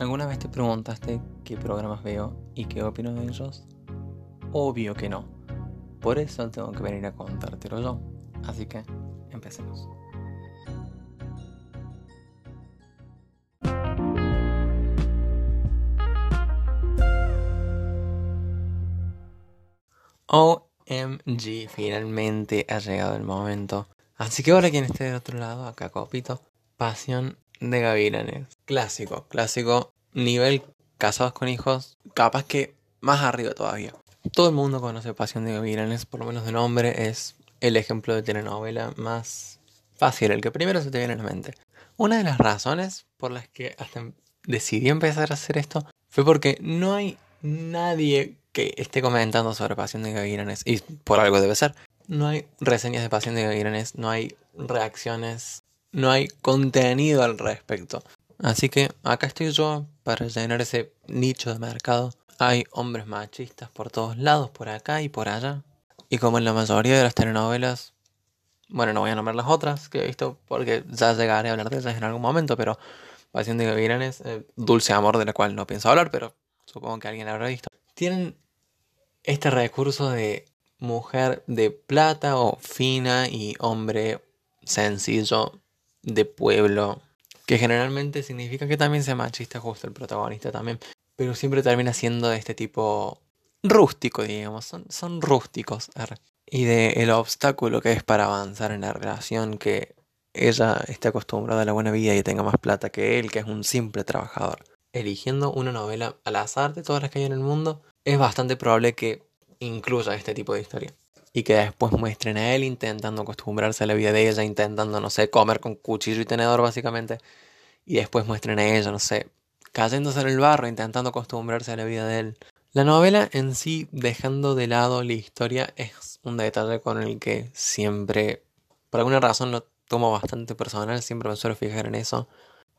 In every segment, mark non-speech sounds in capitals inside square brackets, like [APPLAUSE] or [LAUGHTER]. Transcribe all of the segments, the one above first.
¿Alguna vez te preguntaste qué programas veo y qué opino de ellos? Obvio que no. Por eso tengo que venir a contártelo yo. Así que, empecemos. OMG, finalmente ha llegado el momento. Así que ahora quien esté del otro lado, acá copito, Pasión de Gavilanes. Clásico, clásico, nivel casados con hijos, capaz que más arriba todavía. Todo el mundo conoce Pasión de Gavilanes, por lo menos de nombre, es el ejemplo de telenovela más fácil, el que primero se te viene a la mente. Una de las razones por las que hasta decidí empezar a hacer esto fue porque no hay nadie que esté comentando sobre Pasión de Gavilanes, y por algo debe ser. No hay reseñas de Pasión de Gavilanes, no hay reacciones no hay contenido al respecto. Así que acá estoy yo para llenar ese nicho de mercado. Hay hombres machistas por todos lados, por acá y por allá. Y como en la mayoría de las telenovelas, bueno, no voy a nombrar las otras que he visto porque ya llegaré a hablar de ellas en algún momento, pero Pasión de Gavilanes, eh, Dulce Amor, de la cual no pienso hablar, pero supongo que alguien habrá visto. Tienen este recurso de mujer de plata o fina y hombre sencillo de pueblo, que generalmente significa que también sea machista justo el protagonista también, pero siempre termina siendo de este tipo rústico, digamos, son, son rústicos. Y de el obstáculo que es para avanzar en la relación, que ella esté acostumbrada a la buena vida y tenga más plata que él, que es un simple trabajador. Eligiendo una novela al azar de todas las que hay en el mundo, es bastante probable que incluya este tipo de historia y que después muestren a él intentando acostumbrarse a la vida de ella, intentando, no sé, comer con cuchillo y tenedor básicamente, y después muestren a ella, no sé, cayéndose en el barro, intentando acostumbrarse a la vida de él. La novela en sí, dejando de lado la historia, es un detalle con el que siempre, por alguna razón lo tomo bastante personal, siempre me suelo fijar en eso.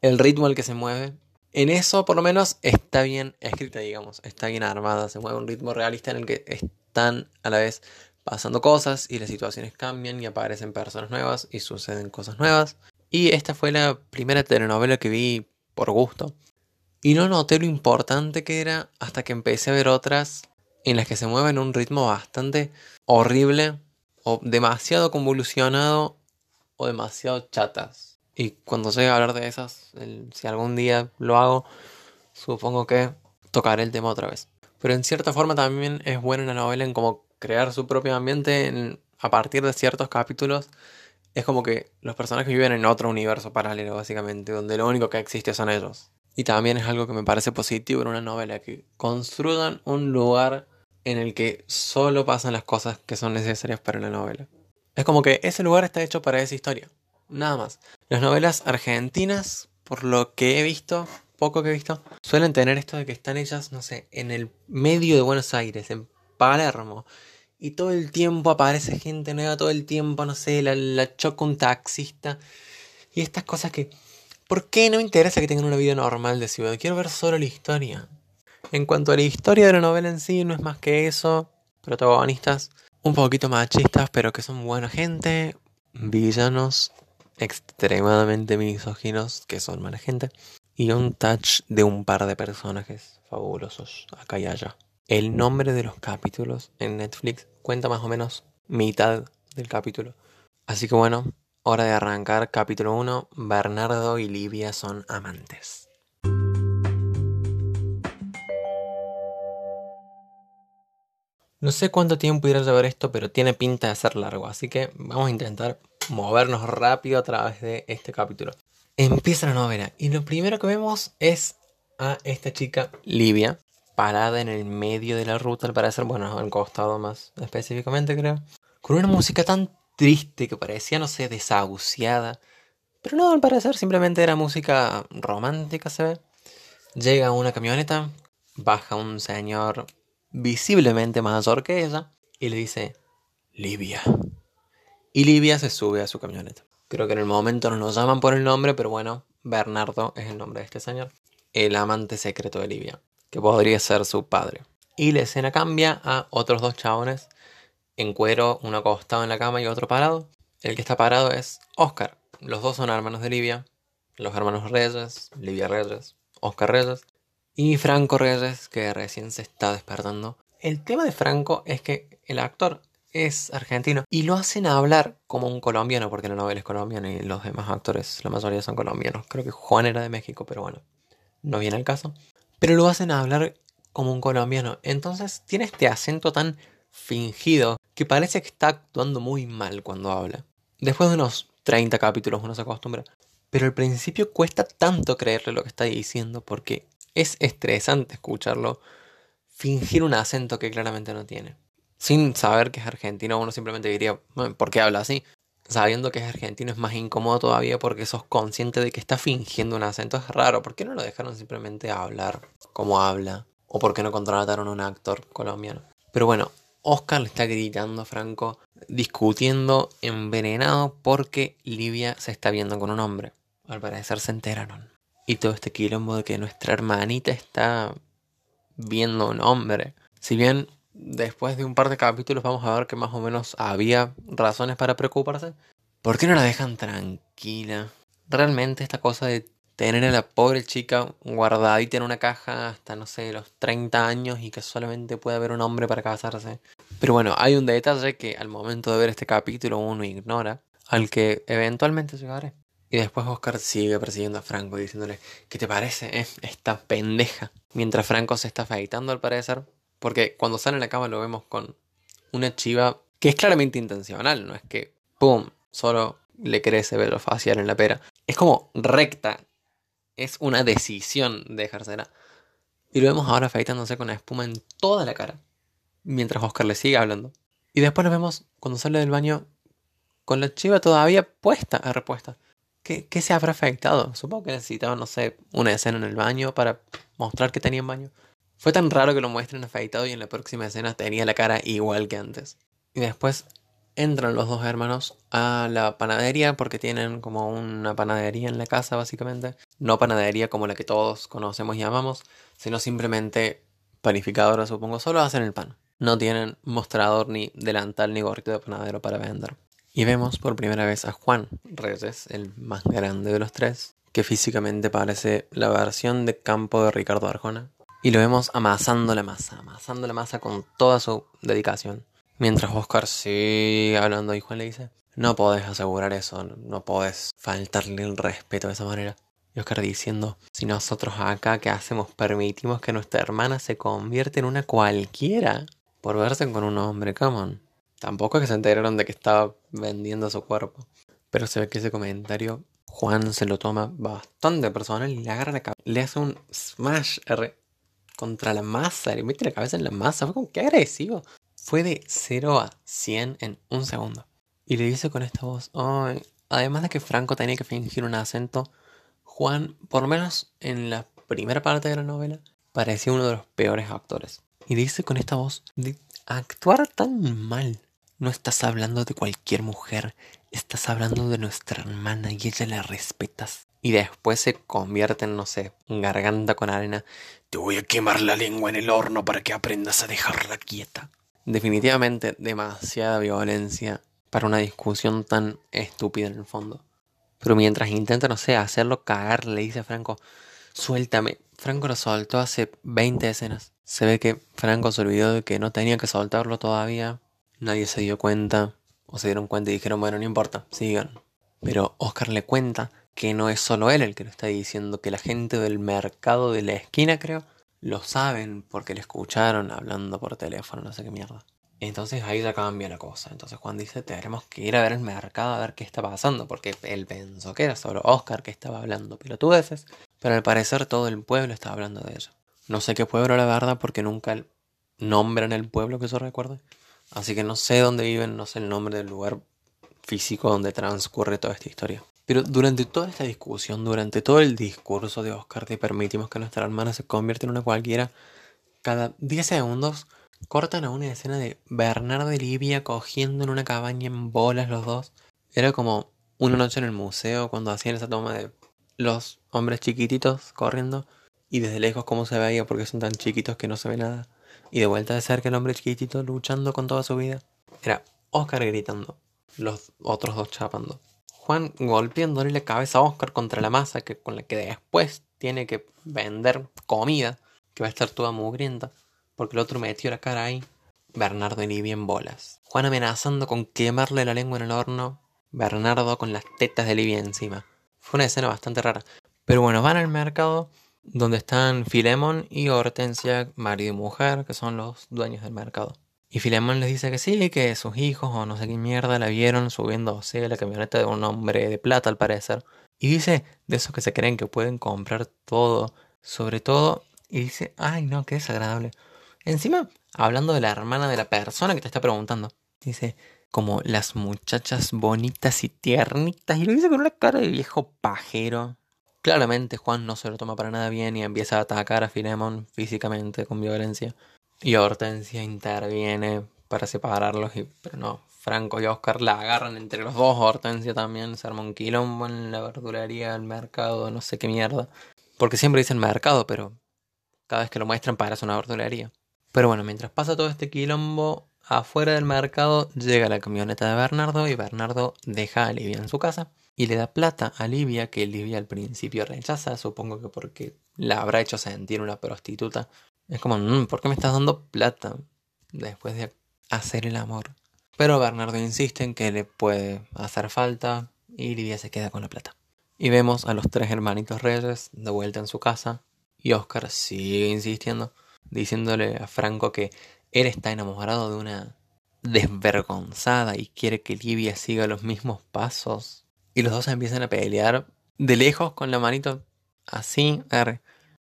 El ritmo al que se mueve, en eso por lo menos está bien escrita, digamos, está bien armada, se mueve un ritmo realista en el que están a la vez pasando cosas y las situaciones cambian y aparecen personas nuevas y suceden cosas nuevas. Y esta fue la primera telenovela que vi por gusto. Y no noté lo importante que era hasta que empecé a ver otras en las que se mueven un ritmo bastante horrible o demasiado convolucionado o demasiado chatas. Y cuando llegue a hablar de esas, si algún día lo hago, supongo que tocaré el tema otra vez. Pero en cierta forma también es buena una novela en como crear su propio ambiente a partir de ciertos capítulos. Es como que los personajes viven en otro universo paralelo, básicamente, donde lo único que existe son ellos. Y también es algo que me parece positivo en una novela, que construyan un lugar en el que solo pasan las cosas que son necesarias para la novela. Es como que ese lugar está hecho para esa historia. Nada más. Las novelas argentinas, por lo que he visto, poco que he visto, suelen tener esto de que están ellas, no sé, en el medio de Buenos Aires, en Palermo, y todo el tiempo aparece gente nueva, todo el tiempo, no sé, la, la choca un taxista. Y estas cosas que... ¿Por qué no me interesa que tengan una vida normal de ciudad? Quiero ver solo la historia. En cuanto a la historia de la novela en sí, no es más que eso. Protagonistas un poquito machistas, pero que son buena gente. Villanos extremadamente misóginos, que son mala gente. Y un touch de un par de personajes fabulosos, acá y allá. El nombre de los capítulos en Netflix cuenta más o menos mitad del capítulo. Así que bueno, hora de arrancar capítulo 1. Bernardo y Livia son amantes. No sé cuánto tiempo irá a llevar esto, pero tiene pinta de ser largo, así que vamos a intentar movernos rápido a través de este capítulo. Empieza la novela y lo primero que vemos es a esta chica Livia, parada en el medio de la ruta, al parecer, bueno, al costado más específicamente creo, con una música tan triste que parecía, no sé, desahuciada. Pero no, al parecer simplemente era música romántica, se ve. Llega una camioneta, baja un señor visiblemente mayor que ella y le dice, Livia. Y Livia se sube a su camioneta. Creo que en el momento no nos llaman por el nombre, pero bueno, Bernardo es el nombre de este señor. El amante secreto de Livia que podría ser su padre. Y la escena cambia a otros dos chabones en cuero, uno acostado en la cama y otro parado. El que está parado es Oscar. Los dos son hermanos de Livia, los hermanos Reyes, Livia Reyes, Oscar Reyes, y Franco Reyes, que recién se está despertando. El tema de Franco es que el actor es argentino y lo hacen hablar como un colombiano, porque la novela es colombiana y los demás actores, la mayoría son colombianos. Creo que Juan era de México, pero bueno, no viene al caso. Pero lo hacen hablar como un colombiano. Entonces tiene este acento tan fingido que parece que está actuando muy mal cuando habla. Después de unos 30 capítulos uno se acostumbra. Pero al principio cuesta tanto creerle lo que está diciendo porque es estresante escucharlo fingir un acento que claramente no tiene sin saber que es argentino, uno simplemente diría, ¿por qué habla así? Sabiendo que es argentino es más incómodo todavía porque sos consciente de que está fingiendo un acento. Es raro, ¿por qué no lo dejaron simplemente hablar como habla? ¿O por qué no contrataron a un actor colombiano? Pero bueno, Oscar le está gritando a Franco, discutiendo, envenenado, porque Livia se está viendo con un hombre. Al parecer se enteraron. Y todo este quilombo de que nuestra hermanita está viendo un hombre. Si bien después de un par de capítulos vamos a ver que más o menos había razones para preocuparse. ¿Por qué no la dejan tranquila? Realmente esta cosa de tener a la pobre chica guardadita en una caja hasta, no sé, los 30 años y que solamente puede haber un hombre para casarse. Pero bueno, hay un detalle que al momento de ver este capítulo uno ignora, al que eventualmente llegaré. Y después Oscar sigue persiguiendo a Franco diciéndole, ¿qué te parece eh? esta pendeja? Mientras Franco se está afeitando al parecer, porque cuando sale en la cama lo vemos con una chiva que es claramente intencional, no es que, ¡pum!, solo le crece velo facial en la pera. Es como recta, es una decisión de dejársela. Y lo vemos ahora afeitándose con la espuma en toda la cara, mientras Oscar le sigue hablando. Y después lo vemos cuando sale del baño con la chiva todavía puesta a repuesta. ¿Qué, ¿Qué, se habrá afectado? Supongo que necesitaba, no sé, una escena en el baño para mostrar que tenía en baño. Fue tan raro que lo muestren afeitado y en la próxima escena tenía la cara igual que antes. Y después entran los dos hermanos a la panadería porque tienen como una panadería en la casa básicamente. No panadería como la que todos conocemos y amamos, sino simplemente panificadora supongo. Solo hacen el pan. No tienen mostrador ni delantal ni gorrito de panadero para vender. Y vemos por primera vez a Juan Reyes, el más grande de los tres, que físicamente parece la versión de campo de Ricardo Arjona, y lo vemos amasando la masa, amasando la masa con toda su dedicación. Mientras Oscar sigue hablando y Juan le dice, no podés asegurar eso, no podés faltarle el respeto de esa manera. Y Oscar diciendo, si nosotros acá que hacemos permitimos que nuestra hermana se convierta en una cualquiera por verse con un hombre, come Tampoco es que se enteraron de que estaba vendiendo su cuerpo. Pero se ve que ese comentario Juan se lo toma bastante personal y le agarra la cabeza. Le hace un smash R contra la masa, le mete la cabeza en la masa, fue como que agresivo. Fue de 0 a 100 en un segundo. Y le dice con esta voz, además de que Franco tenía que fingir un acento, Juan, por lo menos en la primera parte de la novela, parecía uno de los peores actores. Y dice con esta voz, de actuar tan mal. No estás hablando de cualquier mujer, estás hablando de nuestra hermana y ella la respetas y después se convierte en, no sé, garganta con arena. Te voy a quemar la lengua en el horno para que aprendas a dejarla quieta. Definitivamente demasiada violencia para una discusión tan estúpida en el fondo. Pero mientras intenta, no sé, hacerlo cagar, le dice a Franco, suéltame. Franco lo soltó hace 20 escenas. Se ve que Franco se olvidó de que no tenía que soltarlo todavía. Nadie se dio cuenta. O se dieron cuenta y dijeron, bueno, no importa, sigan. Pero Oscar le cuenta que no es solo él el que lo está diciendo, que la gente del mercado de la esquina, creo, lo saben porque le escucharon hablando por teléfono, no sé qué mierda. Entonces ahí ya cambia la cosa. Entonces Juan dice, tenemos que ir a ver el mercado a ver qué está pasando, porque él pensó que era solo Oscar que estaba hablando pelotudeces, pero al parecer todo el pueblo estaba hablando de ella. No sé qué pueblo la verdad, porque nunca nombran el pueblo que eso recuerde. Así que no sé dónde viven, no sé el nombre del lugar físico donde transcurre toda esta historia. Pero durante toda esta discusión, durante todo el discurso de Oscar de permitimos que nuestra hermana se convierta en una cualquiera, cada 10 segundos cortan a una escena de Bernardo y Livia cogiendo en una cabaña en bolas los dos. Era como una noche en el museo cuando hacían esa toma de los hombres chiquititos corriendo y desde lejos cómo se veía porque son tan chiquitos que no se ve nada. Y de vuelta de cerca el hombre chiquitito luchando con toda su vida. Era Oscar gritando, los otros dos chapando. Juan golpeándole la cabeza a Oscar contra la masa que, con la que después tiene que vender comida, que va a estar toda mugrienta, porque el otro metió la cara ahí. Bernardo y Livia en bolas. Juan amenazando con quemarle la lengua en el horno. Bernardo con las tetas de Livia encima. Fue una escena bastante rara. Pero bueno, van al mercado donde están Filemón y Hortensia, marido y mujer, que son los dueños del mercado. Y Filemón les dice que sí, que sus hijos o no sé qué mierda la vieron subiendo a la camioneta de un hombre de plata al parecer. Y dice de esos que se creen que pueden comprar todo, sobre todo, y dice, ay no, qué desagradable. Encima, hablando de la hermana de la persona que te está preguntando, dice, como las muchachas bonitas y tiernitas, y lo dice con una cara de viejo pajero. Claramente Juan no se lo toma para nada bien y empieza a atacar a Filemón físicamente con violencia. Y Hortensia interviene para separarlos, y, pero no, Franco y Oscar la agarran entre los dos. Hortensia también se arma un quilombo en la verdulería, el mercado, no sé qué mierda. Porque siempre dicen mercado, pero cada vez que lo muestran parece una verdulería. Pero bueno, mientras pasa todo este quilombo, afuera del mercado llega la camioneta de Bernardo y Bernardo deja a Livia en su casa y le da plata a Livia que Livia al principio rechaza, supongo que porque la habrá hecho sentir una prostituta. Es como, mm, ¿por qué me estás dando plata después de hacer el amor? Pero Bernardo insiste en que le puede hacer falta y Livia se queda con la plata. Y vemos a los tres hermanitos reyes de vuelta en su casa y Oscar sigue insistiendo, diciéndole a Franco que él está enamorado de una desvergonzada y quiere que Livia siga los mismos pasos. Y los dos empiezan a pelear de lejos con la manito así.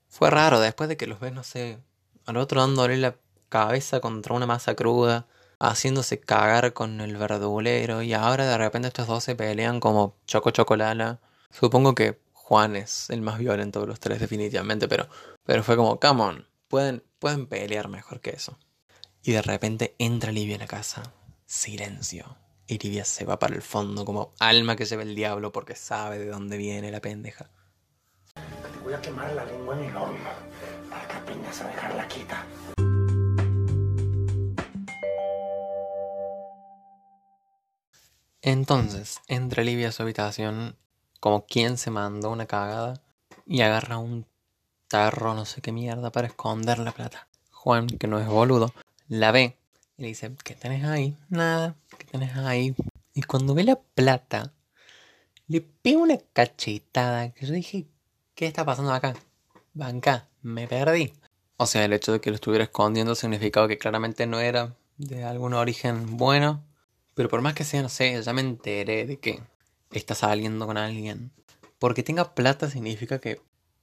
Fue raro, después de que los ves, no sé, al otro dándole la cabeza contra una masa cruda, haciéndose cagar con el verdulero, y ahora de repente estos dos se pelean como choco chocolala. Supongo que Juan es el más violento de los tres definitivamente, pero, pero fue como, come on, pueden, pueden pelear mejor que eso. Y de repente entra Livia en la casa. Silencio. Y Livia se va para el fondo como alma que lleva el diablo porque sabe de dónde viene la pendeja. A la lengua a dejarla quieta. Entonces, entra Livia a su habitación como quien se mandó una cagada y agarra un tarro no sé qué mierda para esconder la plata. Juan, que no es boludo, la ve y le dice, ¿qué tenés ahí? Nada, ¿qué tenés ahí? Y cuando ve la plata, le pega una cachetada que yo dije, ¿qué está pasando acá? Banca, me perdí. O sea, el hecho de que lo estuviera escondiendo significaba que claramente no era de algún origen bueno. Pero por más que sea, no sé, ya me enteré de que está saliendo con alguien. Porque tenga plata significa que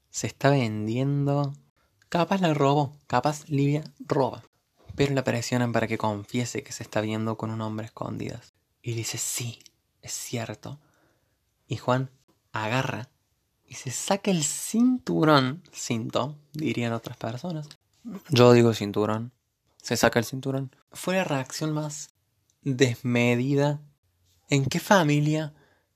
se está vendiendo. Capaz la robó, capaz Livia roba. Pero la presionan para que confiese que se está viendo con un hombre escondidas. Y dice, sí, es cierto. Y Juan agarra y se saca el cinturón, cinto, dirían otras personas. Yo digo cinturón. Se saca el cinturón. Fue la reacción más desmedida. ¿En qué familia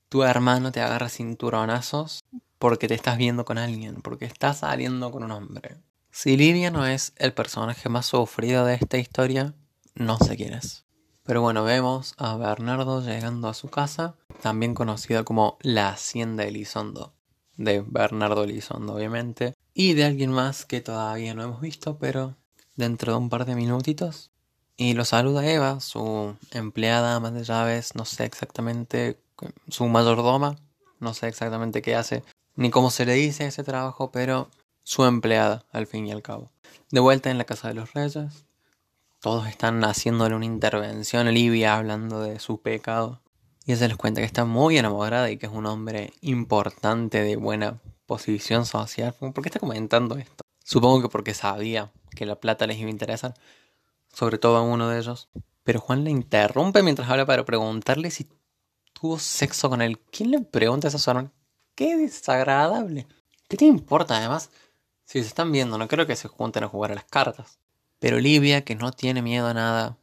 tu hermano te agarra cinturonazos porque te estás viendo con alguien, porque estás saliendo con un hombre. Si Lidia no es el personaje más sufrido de esta historia, no sé quién es. Pero bueno, vemos a Bernardo llegando a su casa, también conocida como la Hacienda Elizondo, de Bernardo Elizondo obviamente, y de alguien más que todavía no hemos visto, pero dentro de un par de minutitos. Y lo saluda Eva, su empleada, más de llaves, no sé exactamente su mayordoma, no sé exactamente qué hace, ni cómo se le dice ese trabajo, pero su empleada, al fin y al cabo. De vuelta en la casa de los reyes, todos están haciéndole una intervención Livia hablando de su pecado. Y ella les cuenta que está muy enamorada y que es un hombre importante de buena posición social. ¿Por qué está comentando esto? Supongo que porque sabía que la plata les iba a interesar, sobre todo a uno de ellos. Pero Juan le interrumpe mientras habla para preguntarle si tuvo sexo con él. ¿Quién le pregunta a Qué desagradable. ¿Qué te importa además? Si se están viendo, no creo que se junten a jugar a las cartas. Pero Olivia, que no tiene miedo a nada,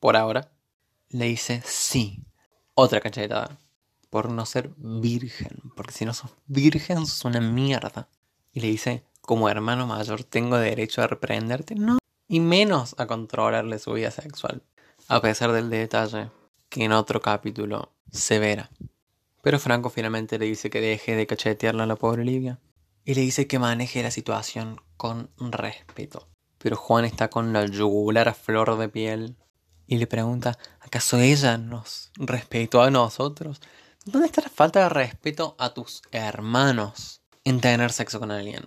por ahora, le dice sí. Otra cachetada. Por no ser virgen. Porque si no sos virgen, sos una mierda. Y le dice, como hermano mayor, tengo derecho a reprenderte. No. Y menos a controlarle su vida sexual. A pesar del detalle que en otro capítulo severa. Pero Franco finalmente le dice que deje de cachetearla a la pobre Livia y le dice que maneje la situación con respeto. Pero Juan está con la yugular a flor de piel y le pregunta, ¿acaso ella nos respetó a nosotros? ¿Dónde está la falta de respeto a tus hermanos en tener sexo con alguien?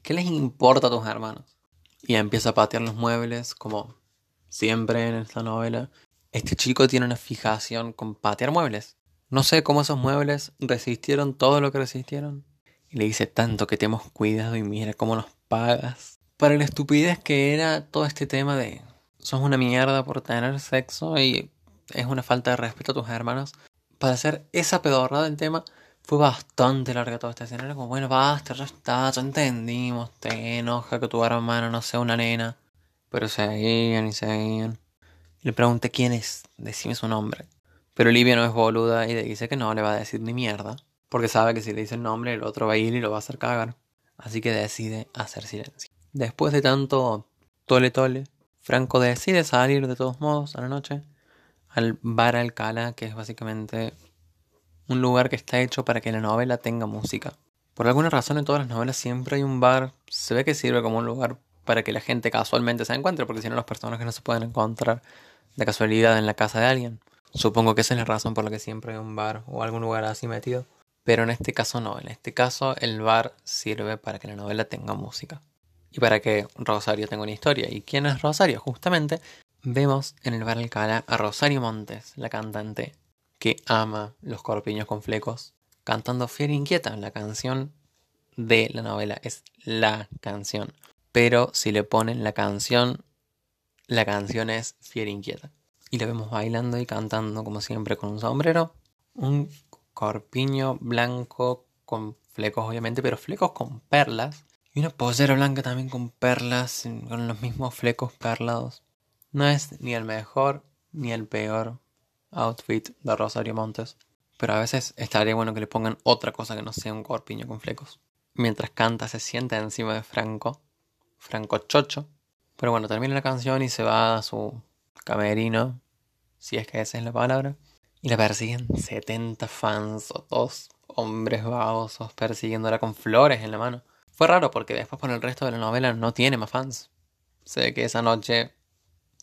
¿Qué les importa a tus hermanos? Y empieza a patear los muebles como siempre en esta novela. Este chico tiene una fijación con patear muebles. No sé cómo esos muebles resistieron todo lo que resistieron. Y le dice tanto que te hemos cuidado y mira cómo nos pagas. Para la estupidez que era todo este tema de sos una mierda por tener sexo y es una falta de respeto a tus hermanos. Para hacer esa pedorrada del tema fue bastante larga toda esta escena. Era como, bueno, basta, ya está, ya entendimos. Te enoja que tu hermano no sea una nena. Pero seguían y seguían. Le pregunté quién es, decime su nombre. Pero Olivia no es boluda y le dice que no le va a decir ni mierda. Porque sabe que si le dice el nombre, el otro va a ir y lo va a hacer cagar. Así que decide hacer silencio. Después de tanto tole tole, Franco decide salir de todos modos a la noche al bar Alcala, que es básicamente un lugar que está hecho para que la novela tenga música. Por alguna razón en todas las novelas siempre hay un bar, se ve que sirve como un lugar para que la gente casualmente se encuentre, porque si no los personajes no se pueden encontrar de casualidad en la casa de alguien. Supongo que esa es la razón por la que siempre hay un bar o algún lugar así metido. Pero en este caso no, en este caso el bar sirve para que la novela tenga música. Y para que Rosario tenga una historia. ¿Y quién es Rosario? Justamente vemos en el bar Alcala a Rosario Montes, la cantante que ama los corpiños con flecos, cantando Fiera Inquieta, la canción de la novela. Es la canción. Pero si le ponen la canción, la canción es Fiera Inquieta. Y la vemos bailando y cantando como siempre con un sombrero, un corpiño blanco con flecos obviamente, pero flecos con perlas. Y una pollera blanca también con perlas, con los mismos flecos perlados. No es ni el mejor ni el peor outfit de Rosario Montes. Pero a veces estaría bueno que le pongan otra cosa que no sea un corpiño con flecos. Mientras canta se sienta encima de Franco. Franco Chocho. Pero bueno, termina la canción y se va a su camerino. Si es que esa es la palabra. Y la persiguen 70 fans o dos hombres babosos persiguiéndola con flores en la mano. Fue raro porque después por el resto de la novela no tiene más fans. Sé que esa noche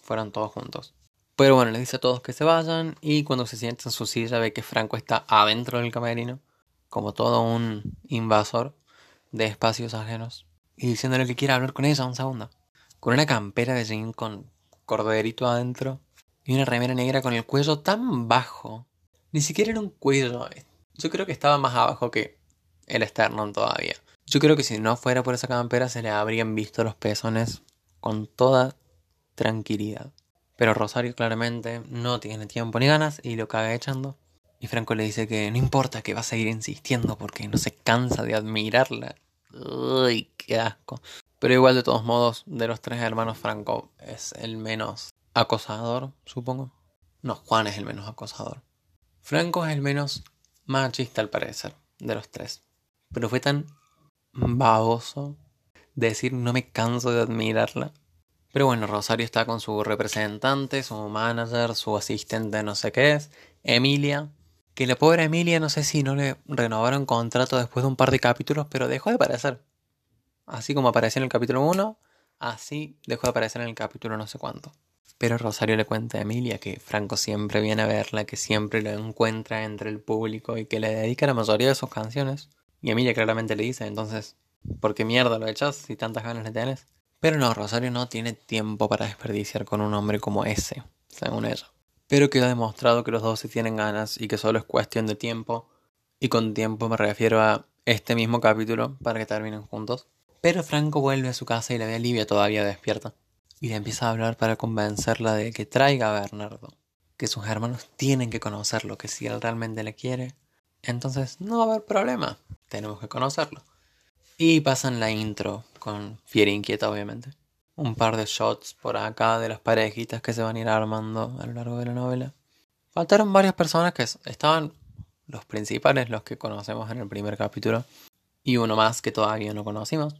fueron todos juntos. Pero bueno, le dice a todos que se vayan y cuando se sienta en su silla ve que Franco está adentro del camerino, como todo un invasor de espacios ajenos, y diciéndole que quiere hablar con ella un segundo. Con una campera de jean con corderito adentro y una remera negra con el cuello tan bajo. Ni siquiera era un cuello. Yo creo que estaba más abajo que el esternón todavía. Yo creo que si no fuera por esa campera se le habrían visto los pezones con toda tranquilidad. Pero Rosario claramente no tiene tiempo ni ganas y lo caga echando. Y Franco le dice que no importa que va a seguir insistiendo porque no se cansa de admirarla. Uy, qué asco. Pero igual de todos modos, de los tres hermanos Franco es el menos acosador, supongo. No, Juan es el menos acosador. Franco es el menos machista al parecer, de los tres. Pero fue tan baboso decir no me canso de admirarla. Pero bueno, Rosario está con su representante, su manager, su asistente, no sé qué es, Emilia. Que la pobre Emilia no sé si no le renovaron contrato después de un par de capítulos, pero dejó de aparecer. Así como apareció en el capítulo 1, así dejó de aparecer en el capítulo no sé cuánto. Pero Rosario le cuenta a Emilia que Franco siempre viene a verla, que siempre lo encuentra entre el público y que le dedica la mayoría de sus canciones. Y Emilia claramente le dice, entonces, ¿por qué mierda lo echas si tantas ganas le tienes? Pero no, Rosario no tiene tiempo para desperdiciar con un hombre como ese, según ella. Pero queda demostrado que los dos se tienen ganas y que solo es cuestión de tiempo. Y con tiempo me refiero a este mismo capítulo para que terminen juntos. Pero Franco vuelve a su casa y la ve a Livia todavía despierta y le empieza a hablar para convencerla de que traiga a Bernardo, que sus hermanos tienen que conocerlo, que si él realmente le quiere, entonces no va a haber problema, tenemos que conocerlo. Y pasan la intro con Fiera Inquieta, obviamente. Un par de shots por acá de las parejitas que se van a ir armando a lo largo de la novela. Faltaron varias personas que estaban los principales, los que conocemos en el primer capítulo, y uno más que todavía no conocimos.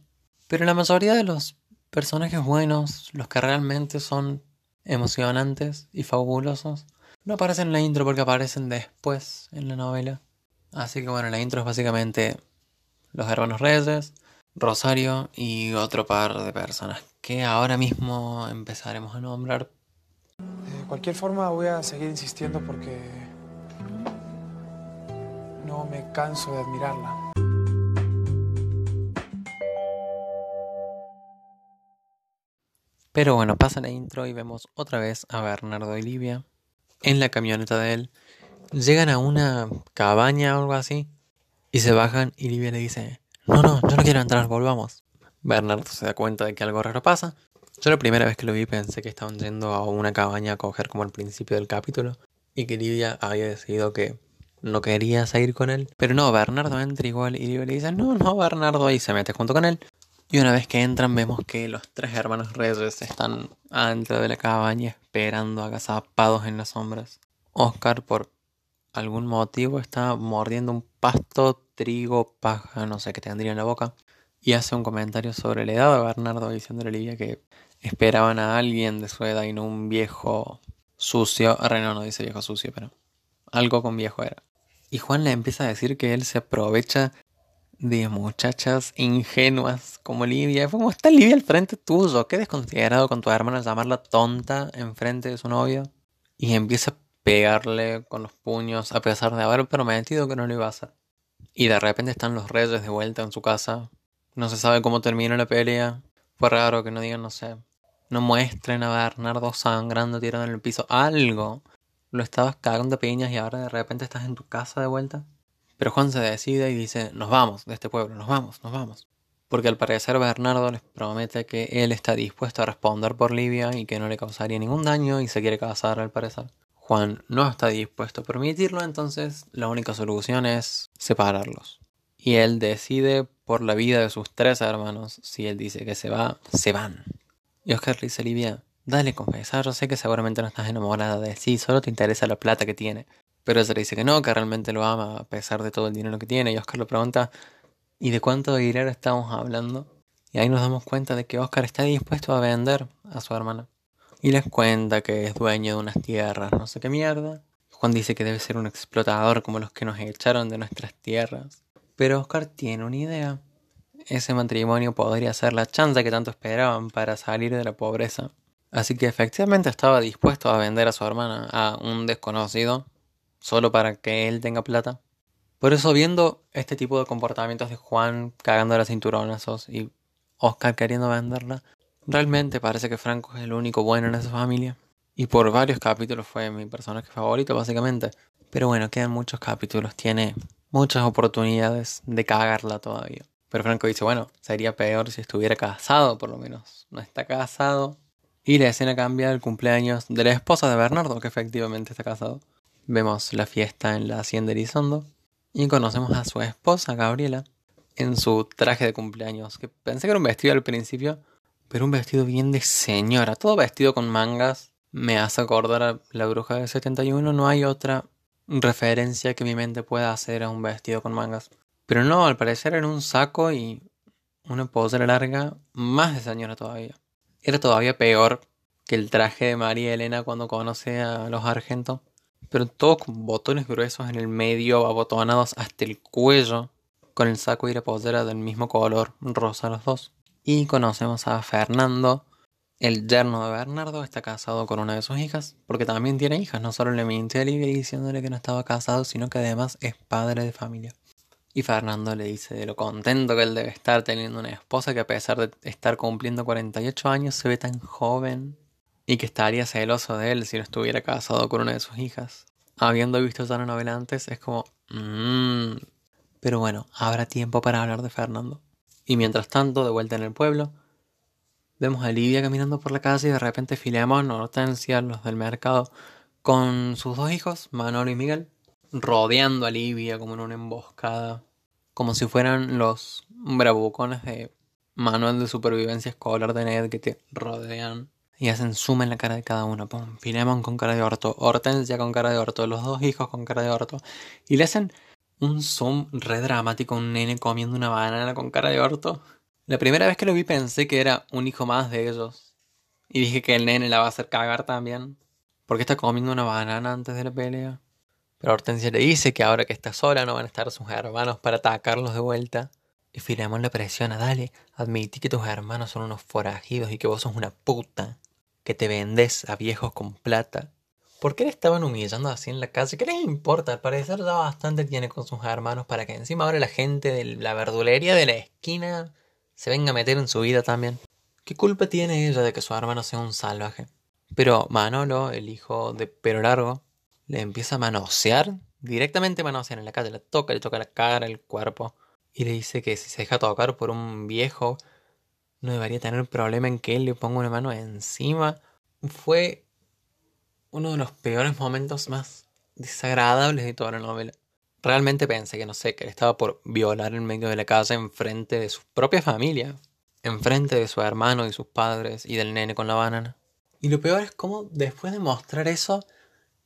Pero la mayoría de los personajes buenos, los que realmente son emocionantes y fabulosos, no aparecen en la intro porque aparecen después en la novela. Así que bueno, la intro es básicamente los hermanos Reyes, Rosario y otro par de personas que ahora mismo empezaremos a nombrar. De cualquier forma voy a seguir insistiendo porque no me canso de admirarla. Pero bueno, pasa la intro y vemos otra vez a Bernardo y Livia en la camioneta de él. Llegan a una cabaña o algo así y se bajan y Livia le dice, no, no, yo no quiero entrar, volvamos. Bernardo se da cuenta de que algo raro pasa. Yo la primera vez que lo vi pensé que estaban yendo a una cabaña a coger como al principio del capítulo y que Livia había decidido que no quería seguir con él. Pero no, Bernardo entra igual y Livia le dice, no, no, Bernardo, y se mete junto con él. Y una vez que entran vemos que los tres hermanos Reyes están adentro de la cabaña esperando agazapados en las sombras. Oscar por algún motivo está mordiendo un pasto, trigo, paja, no sé qué tendría en la boca. Y hace un comentario sobre la edad de Bernardo diciéndole a Livia que esperaban a alguien de su edad y no un viejo sucio. Reno no dice viejo sucio, pero algo con viejo era. Y Juan le empieza a decir que él se aprovecha de muchachas ingenuas como Livia. Como está Livia al frente tuyo. Qué desconsiderado con tu hermana llamarla tonta enfrente de su novio. Y empieza a pegarle con los puños a pesar de haber prometido que no lo iba a hacer. Y de repente están los reyes de vuelta en su casa. No se sabe cómo terminó la pelea. Fue raro que no digan, no sé, no muestren a Bernardo sangrando, tirado en el piso. Algo. Lo estabas cagando piñas y ahora de repente estás en tu casa de vuelta. Pero Juan se decide y dice, nos vamos de este pueblo, nos vamos, nos vamos. Porque al parecer Bernardo les promete que él está dispuesto a responder por Livia y que no le causaría ningún daño y se quiere casar al parecer. Juan no está dispuesto a permitirlo, entonces la única solución es separarlos. Y él decide por la vida de sus tres hermanos, si él dice que se va, se van. Y Oscar le dice a Livia, dale confesar, yo sé que seguramente no estás enamorada de sí, solo te interesa la plata que tiene. Pero ella le dice que no, que realmente lo ama a pesar de todo el dinero que tiene. Y Oscar le pregunta, ¿y de cuánto dinero estamos hablando? Y ahí nos damos cuenta de que Oscar está dispuesto a vender a su hermana. Y les cuenta que es dueño de unas tierras, no sé qué mierda. Juan dice que debe ser un explotador como los que nos echaron de nuestras tierras. Pero Oscar tiene una idea. Ese matrimonio podría ser la chance que tanto esperaban para salir de la pobreza. Así que efectivamente estaba dispuesto a vender a su hermana a un desconocido solo para que él tenga plata. Por eso viendo este tipo de comportamientos de Juan cagando las cinturonazos y Oscar queriendo venderla, realmente parece que Franco es el único bueno en esa familia. Y por varios capítulos fue mi personaje favorito, básicamente. Pero bueno, quedan muchos capítulos, tiene muchas oportunidades de cagarla todavía. Pero Franco dice, bueno, sería peor si estuviera casado, por lo menos. No está casado. Y la escena cambia el cumpleaños de la esposa de Bernardo, que efectivamente está casado. Vemos la fiesta en la hacienda Elizondo y conocemos a su esposa, Gabriela, en su traje de cumpleaños, que pensé que era un vestido al principio, pero un vestido bien de señora, todo vestido con mangas. Me hace acordar a la bruja del 71, no hay otra referencia que mi mente pueda hacer a un vestido con mangas. Pero no, al parecer era un saco y una posera larga, más de señora todavía. Era todavía peor que el traje de María Elena cuando conoce a los argentos pero todos con botones gruesos en el medio, abotonados hasta el cuello, con el saco y la posera del mismo color, rosa los dos. Y conocemos a Fernando, el yerno de Bernardo, está casado con una de sus hijas, porque también tiene hijas, no solo le mintió a Livia diciéndole que no estaba casado, sino que además es padre de familia. Y Fernando le dice de lo contento que él debe estar teniendo una esposa que a pesar de estar cumpliendo 48 años se ve tan joven y que estaría celoso de él si no estuviera casado con una de sus hijas. Habiendo visto ya la novela antes, es como... Mmm. Pero bueno, habrá tiempo para hablar de Fernando. Y mientras tanto, de vuelta en el pueblo, vemos a Lidia caminando por la calle y de repente Filemón, Hortensia, los del mercado, con sus dos hijos, Manolo y Miguel, rodeando a Livia como en una emboscada, como si fueran los bravucones de manual de supervivencia escolar de Ned que te rodean y hacen zoom en la cara de cada uno. Filemon con cara de orto, Hortensia con cara de orto, los dos hijos con cara de orto. Y le hacen un zoom re dramático un nene comiendo una banana con cara de orto. La primera vez que lo vi pensé que era un hijo más de ellos. Y dije que el nene la va a hacer cagar también. Porque está comiendo una banana antes de la pelea. Pero Hortensia le dice que ahora que está sola no van a estar sus hermanos para atacarlos de vuelta. Y Filemón le presiona, dale, admití que tus hermanos son unos forajidos y que vos sos una puta, que te vendes a viejos con plata. ¿Por qué le estaban humillando así en la calle? ¿Qué les importa? Al parecer ya bastante tiene con sus hermanos para que encima ahora la gente de la verdulería de la esquina se venga a meter en su vida también. ¿Qué culpa tiene ella de que su hermano sea un salvaje? Pero Manolo, el hijo de Pero Largo, le empieza a manosear, directamente manosear en la calle, le toca, le toca la cara, el cuerpo, y le dice que si se deja tocar por un viejo, no debería tener problema en que él le ponga una mano encima. Fue uno de los peores momentos más desagradables de toda la novela. Realmente pensé que no sé, que él estaba por violar en medio de la casa enfrente de su propia familia, enfrente de su hermano y sus padres y del nene con la banana. Y lo peor es cómo después de mostrar eso,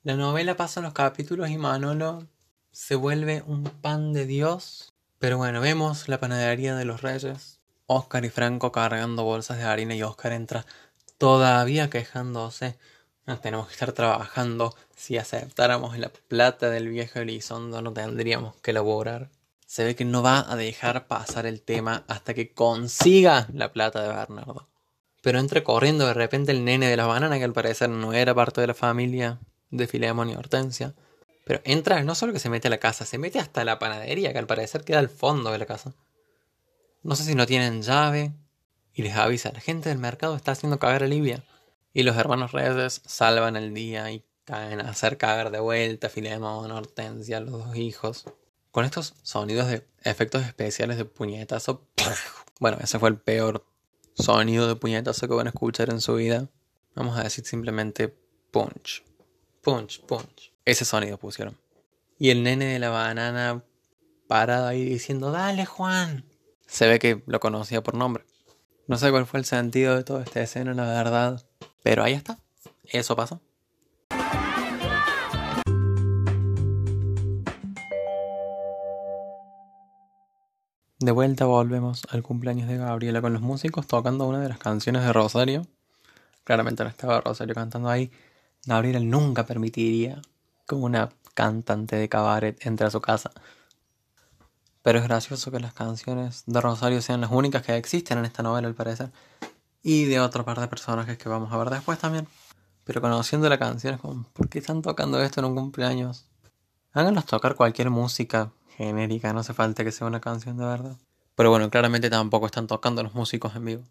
la novela pasa los capítulos y Manolo se vuelve un pan de Dios. Pero bueno, vemos la panadería de los reyes. Oscar y Franco cargando bolsas de harina y Oscar entra todavía quejándose tenemos que estar trabajando. Si aceptáramos la plata del viejo Elizondo no tendríamos que laborar. Se ve que no va a dejar pasar el tema hasta que consiga la plata de Bernardo. Pero entra corriendo de repente el nene de la banana, que al parecer no era parte de la familia de Filemón y Hortensia. Pero entra, no solo que se mete a la casa, se mete hasta la panadería, que al parecer queda al fondo de la casa. No sé si no tienen llave. Y les avisa, la gente del mercado está haciendo cagar a Livia. Y los hermanos Reyes salvan el día y caen a hacer cagar de vuelta Filemón, Hortensia, los dos hijos. Con estos sonidos de efectos especiales de puñetazo. [LAUGHS] Bueno, ese fue el peor sonido de puñetazo que van a escuchar en su vida. Vamos a decir simplemente punch. Punch, punch. Ese sonido pusieron. Y el nene de la banana parado ahí diciendo, dale Juan. Se ve que lo conocía por nombre. No sé cuál fue el sentido de toda esta escena, la verdad. Pero ahí está. Eso pasó. De vuelta volvemos al cumpleaños de Gabriela con los músicos tocando una de las canciones de Rosario. Claramente no estaba Rosario cantando ahí. Gabriela nunca permitiría que una cantante de cabaret entre a su casa. Pero es gracioso que las canciones de Rosario sean las únicas que existen en esta novela, al parecer y de otro par de personajes que vamos a ver después también. Pero conociendo la canción es como, ¿por qué están tocando esto en un cumpleaños? Háganlos tocar cualquier música genérica, no hace falta que sea una canción de verdad. Pero bueno, claramente tampoco están tocando los músicos en vivo.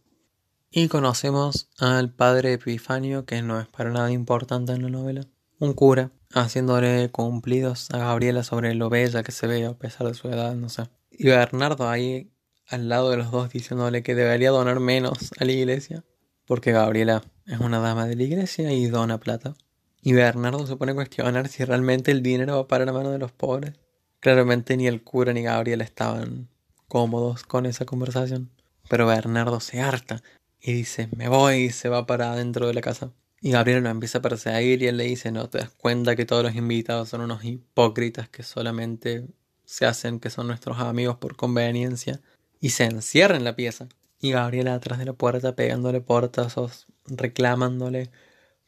Y conocemos al padre Epifanio, que no es para nada importante en la novela. Un cura, haciéndole cumplidos a Gabriela sobre lo bella que se ve a pesar de su edad, no sé. Y Bernardo ahí al lado de los dos diciéndole que debería donar menos a la iglesia, porque Gabriela es una dama de la iglesia y dona plata. Y Bernardo se pone a cuestionar si realmente el dinero va para la mano de los pobres. Claramente ni el cura ni Gabriela estaban cómodos con esa conversación. Pero Bernardo se harta y dice, me voy y se va para adentro de la casa. Y Gabriela lo empieza a perseguir y él le dice, no te das cuenta que todos los invitados son unos hipócritas que solamente se hacen que son nuestros amigos por conveniencia y se encierra en la pieza. Y Gabriela atrás de la puerta pegándole portazos, reclamándole,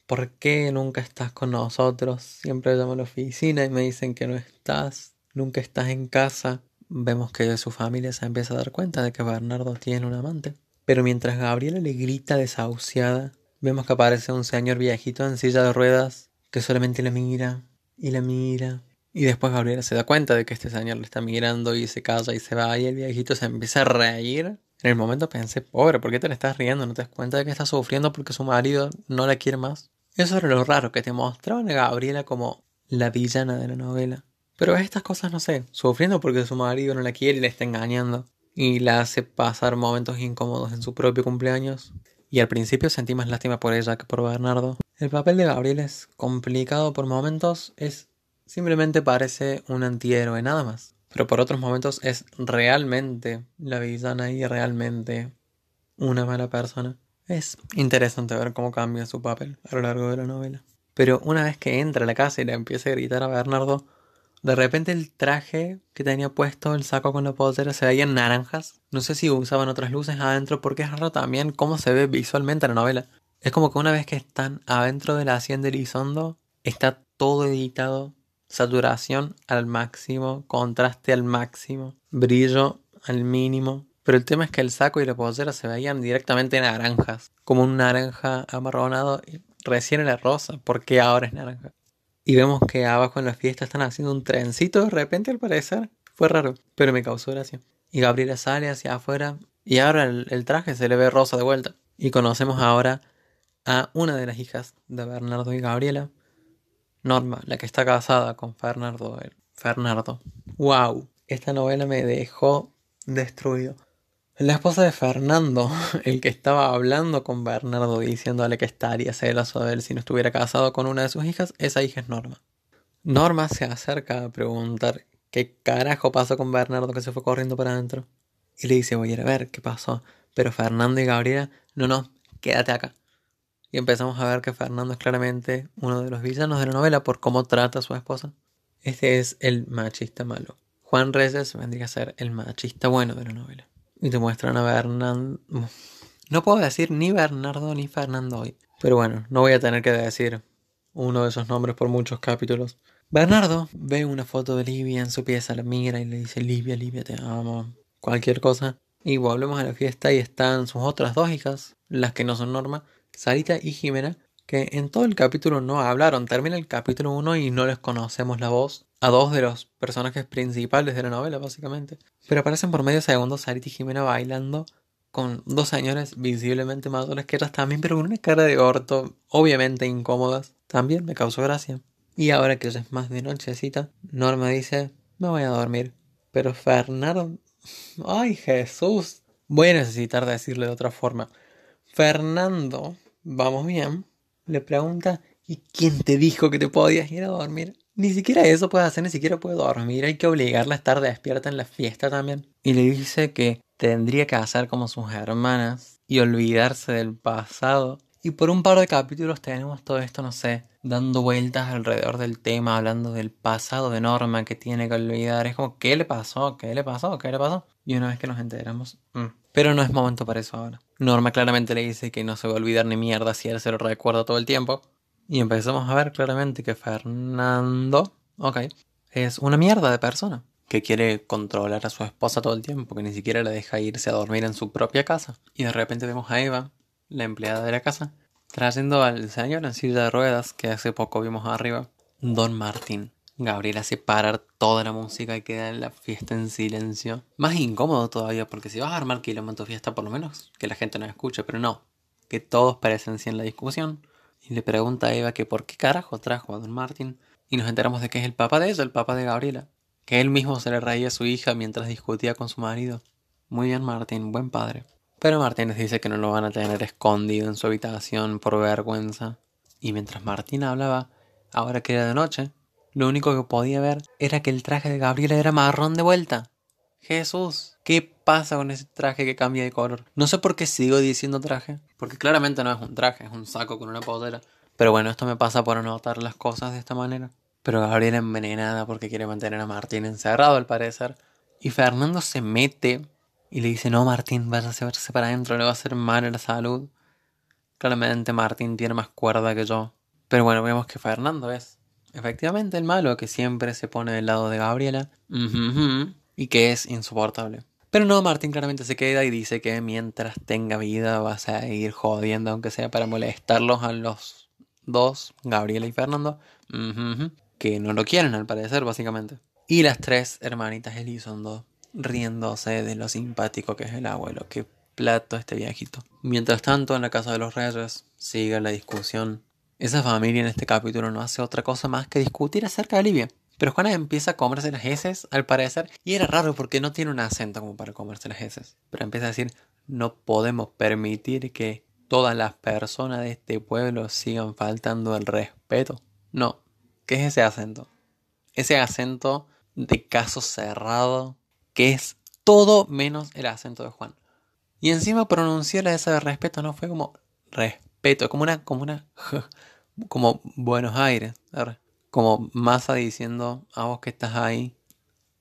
¿por qué nunca estás con nosotros? Siempre llamo a la oficina y me dicen que no estás, nunca estás en casa. Vemos que su familia se empieza a dar cuenta de que Bernardo tiene un amante. Pero mientras Gabriela le grita desahuciada, vemos que aparece un señor viejito en silla de ruedas que solamente la mira y la mira y después Gabriela se da cuenta de que este señor le está mirando y se calla y se va y el viejito se empieza a reír. En el momento pensé, pobre, ¿por qué te le estás riendo? ¿No te das cuenta de que está sufriendo porque su marido no la quiere más? Eso era lo raro, que te mostraban a Gabriela como la villana de la novela. Pero estas cosas, no sé, sufriendo porque su marido no la quiere y le está engañando. Y la hace pasar momentos incómodos en su propio cumpleaños. Y al principio sentí más lástima por ella que por Bernardo. El papel de Gabriela es complicado por momentos, es Simplemente parece un antihéroe nada más. Pero por otros momentos es realmente la villana y realmente una mala persona. Es interesante ver cómo cambia su papel a lo largo de la novela. Pero una vez que entra a la casa y le empieza a gritar a Bernardo, de repente el traje que tenía puesto, el saco con la pollera, se veía en naranjas. No sé si usaban otras luces adentro, porque es raro también cómo se ve visualmente en la novela. Es como que una vez que están adentro de la hacienda Elizondo, está todo editado saturación al máximo, contraste al máximo, brillo al mínimo. Pero el tema es que el saco y la pollera se veían directamente naranjas. Como un naranja amarronado. Y recién era rosa. ¿Por qué ahora es naranja? Y vemos que abajo en la fiesta están haciendo un trencito de repente al parecer. Fue raro, pero me causó gracia. Y Gabriela sale hacia afuera y ahora el traje se le ve rosa de vuelta. Y conocemos ahora a una de las hijas de Bernardo y Gabriela, Norma, la que está casada con Fernando. Fernando. ¡Wow! Esta novela me dejó destruido. La esposa de Fernando, [LAUGHS] el que estaba hablando con Bernardo diciéndole que estaría celoso de él si no estuviera casado con una de sus hijas, esa hija es Norma. Norma se acerca a preguntar qué carajo pasó con Bernardo que se fue corriendo para adentro. Y le dice, voy a ir a ver qué pasó. Pero Fernando y Gabriela, no, no, quédate acá. Y empezamos a ver que Fernando es claramente uno de los villanos de la novela por cómo trata a su esposa. Este es el machista malo. Juan Reyes vendría a ser el machista bueno de la novela. Y te muestran a Bernardo... No puedo decir ni Bernardo ni Fernando hoy. Pero bueno, no voy a tener que decir uno de esos nombres por muchos capítulos. Bernardo ve una foto de Livia en su pieza, la mira y le dice, Livia, Livia, te amo. Cualquier cosa. Y volvemos a la fiesta y están sus otras dos hijas, las que no son Norma, Sarita y Jimena, que en todo el capítulo no hablaron. Termina el capítulo 1 y no les conocemos la voz a dos de los personajes principales de la novela, básicamente. Pero aparecen por medio segundo Sarita y Jimena bailando con dos señores visiblemente mayores que ellas también, pero con una cara de orto, obviamente incómodas. También me causó gracia. Y ahora que ya es más de nochecita, Norma dice, me voy a dormir. Pero Fernando... Ay, Jesús. Voy a necesitar decirle de otra forma. Fernando, vamos bien, le pregunta, ¿y quién te dijo que te podías ir a dormir? Ni siquiera eso puede hacer, ni siquiera puede dormir, hay que obligarla a estar despierta en la fiesta también. Y le dice que tendría que hacer como sus hermanas y olvidarse del pasado. Y por un par de capítulos tenemos todo esto, no sé, dando vueltas alrededor del tema, hablando del pasado de Norma que tiene que olvidar. Es como, ¿qué le pasó? ¿Qué le pasó? ¿Qué le pasó? Y una vez que nos enteramos, mm. Pero no es momento para eso ahora. Norma claramente le dice que no se va a olvidar ni mierda si él se lo recuerda todo el tiempo. Y empezamos a ver claramente que Fernando, ok, es una mierda de persona. Que quiere controlar a su esposa todo el tiempo, que ni siquiera la deja irse a dormir en su propia casa. Y de repente vemos a Eva, la empleada de la casa, trayendo al señor en silla de ruedas que hace poco vimos arriba, Don Martín. Gabriel hace parar toda la música y queda la fiesta en silencio. Más incómodo todavía, porque si vas a armar tu fiesta, por lo menos que la gente no escuche, pero no. Que todos presencien la discusión. Y le pregunta a Eva que por qué carajo trajo a Don Martín. Y nos enteramos de que es el papá de ella, el papá de Gabriela. Que él mismo se le reía a su hija mientras discutía con su marido. Muy bien, Martín, buen padre. Pero Martín les dice que no lo van a tener escondido en su habitación por vergüenza. Y mientras Martín hablaba, ahora que era de noche, lo único que podía ver era que el traje de Gabriela era marrón de vuelta. Jesús, ¿qué pasa con ese traje que cambia de color? No sé por qué sigo diciendo traje, porque claramente no es un traje, es un saco con una pollera. Pero bueno, esto me pasa por anotar las cosas de esta manera. Pero Gabriela envenenada porque quiere mantener a Martín encerrado al parecer. Y Fernando se mete y le dice, no Martín, váyase, váyase para adentro, le va a hacer mal a la salud. Claramente Martín tiene más cuerda que yo. Pero bueno, vemos que Fernando es efectivamente el malo que siempre se pone del lado de Gabriela. Y que es insoportable. Pero no, Martín claramente se queda y dice que mientras tenga vida va a seguir jodiendo, aunque sea para molestarlos a los dos, Gabriela y Fernando, que no lo quieren al parecer, básicamente. Y las tres hermanitas Elizondo riéndose de lo simpático que es el abuelo. Qué plato este viejito. Mientras tanto, en la casa de los reyes sigue la discusión. Esa familia en este capítulo no hace otra cosa más que discutir acerca de Livia. Pero Juana empieza a comerse las heces, al parecer, y era raro porque no tiene un acento como para comerse las heces. Pero empieza a decir, no podemos permitir que todas las personas de este pueblo sigan faltando el respeto. No, ¿qué es ese acento? Ese acento de caso cerrado que es todo menos el acento de Juan. Y encima pronunciar esa de respeto no fue como respeto, como una, como una, [LAUGHS] como Buenos Aires, como masa diciendo a vos que estás ahí,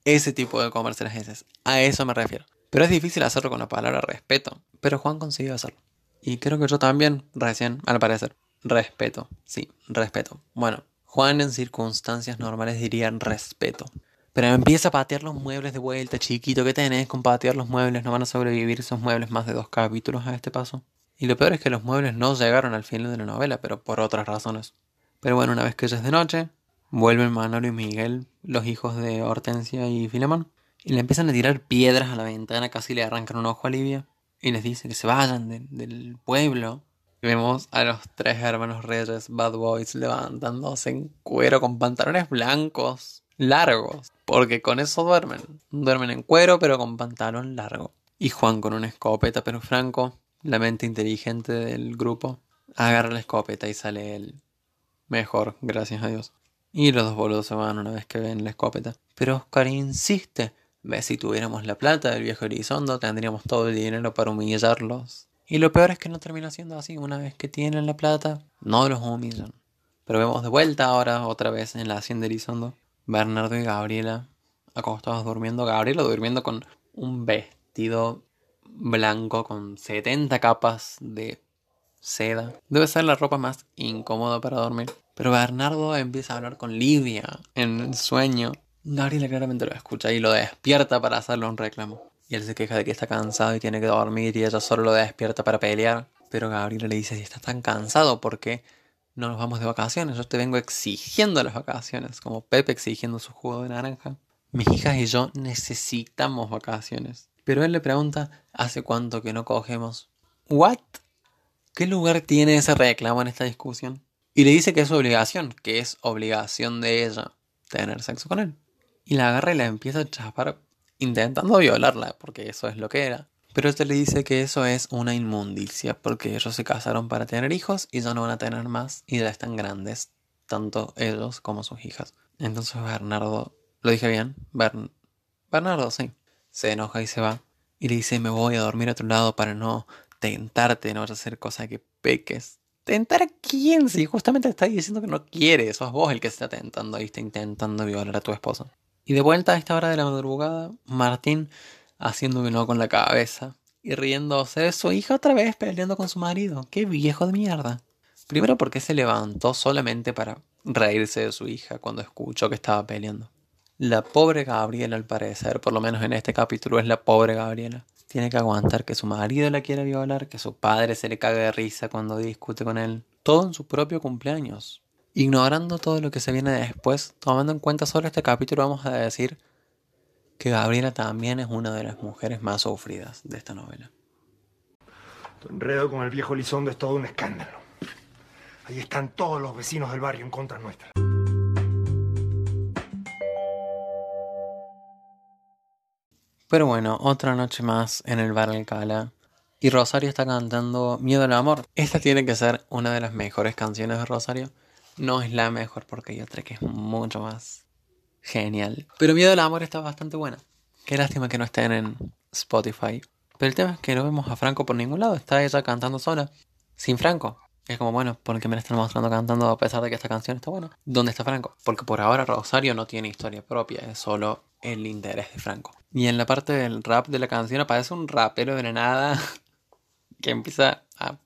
ese tipo de comerse las heces, a eso me refiero. Pero es difícil hacerlo con la palabra respeto, pero Juan consiguió hacerlo. Y creo que yo también, recién, al parecer. Respeto, sí, respeto. Bueno, Juan en circunstancias normales diría respeto. Pero empieza a patear los muebles de vuelta, chiquito, que tenés con patear los muebles? No van a sobrevivir esos muebles más de dos capítulos a este paso. Y lo peor es que los muebles no llegaron al final de la novela, pero por otras razones. Pero bueno, una vez que ya es de noche, vuelven Manolo y Miguel, los hijos de Hortensia y Filemón, y le empiezan a tirar piedras a la ventana, casi le arrancan un ojo a Livia, y les dice que se vayan del pueblo. Y vemos a los tres hermanos reyes, Bad Boys, levantándose en cuero con pantalones blancos, largos, porque con eso duermen. Duermen en cuero, pero con pantalón largo. Y Juan con una escopeta, pero Franco, la mente inteligente del grupo, agarra la escopeta y sale él. Mejor, gracias a Dios. Y los dos boludos se van una vez que ven la escopeta. Pero Oscar insiste. Ve, si tuviéramos la plata del viejo Elizondo, tendríamos todo el dinero para humillarlos. Y lo peor es que no termina siendo así. Una vez que tienen la plata, no los humillan. Pero vemos de vuelta ahora, otra vez en la hacienda de Elizondo, Bernardo y Gabriela acostados durmiendo. Gabriela durmiendo con un vestido blanco con 70 capas de seda. Debe ser la ropa más incómoda para dormir. Pero Bernardo empieza a hablar con Livia en el sueño. Gabriela claramente lo escucha y lo despierta para hacerle un reclamo. Y él se queja de que está cansado y tiene que dormir y ella solo lo despierta para pelear. Pero Gabriela le dice, si estás tan cansado, ¿por qué no nos vamos de vacaciones? Yo te vengo exigiendo las vacaciones, como Pepe exigiendo su jugo de naranja. Mis hijas y yo necesitamos vacaciones. Pero él le pregunta, ¿hace cuánto que no cogemos? ¿What? ¿Qué lugar tiene ese reclamo en esta discusión? Y le dice que es su obligación, que es obligación de ella tener sexo con él. Y la agarra y la empieza a chapar intentando violarla, porque eso es lo que era. Pero este le dice que eso es una inmundicia, porque ellos se casaron para tener hijos y ya no van a tener más y ya están grandes, tanto ellos como sus hijas. Entonces Bernardo, lo dije bien, Bernardo, sí, se enoja y se va. Y le dice, me voy a dormir a otro lado para no tentarte, no vas a hacer cosas que peques. ¿Tentar a quién? Si justamente está diciendo que no quiere, sos vos el que está tentando y está intentando violar a tu esposo. Y de vuelta a esta hora de la madrugada, Martín haciendo que no con la cabeza y riéndose de su hija otra vez peleando con su marido. ¡Qué viejo de mierda! Primero porque se levantó solamente para reírse de su hija cuando escuchó que estaba peleando. La pobre Gabriela, al parecer, por lo menos en este capítulo, es la pobre Gabriela. Tiene que aguantar que su marido la quiera violar, que su padre se le cague de risa cuando discute con él. Todo en su propio cumpleaños. Ignorando todo lo que se viene después, tomando en cuenta solo este capítulo, vamos a decir que Gabriela también es una de las mujeres más sufridas de esta novela. Tu enredo con el viejo Lizondo es todo un escándalo. Ahí están todos los vecinos del barrio en contra nuestra. Pero bueno, otra noche más en el bar Alcala. Y Rosario está cantando Miedo al Amor. Esta tiene que ser una de las mejores canciones de Rosario. No es la mejor porque hay otra que es mucho más genial. Pero Miedo al Amor está bastante buena. Qué lástima que no estén en Spotify. Pero el tema es que no vemos a Franco por ningún lado. Está ella cantando sola. Sin Franco. Es como, bueno, ¿por qué me la están mostrando cantando a pesar de que esta canción está buena? ¿Dónde está Franco? Porque por ahora Rosario no tiene historia propia. Es solo el interés de Franco. Y en la parte del rap de la canción aparece un rapero de nada [LAUGHS] que empieza a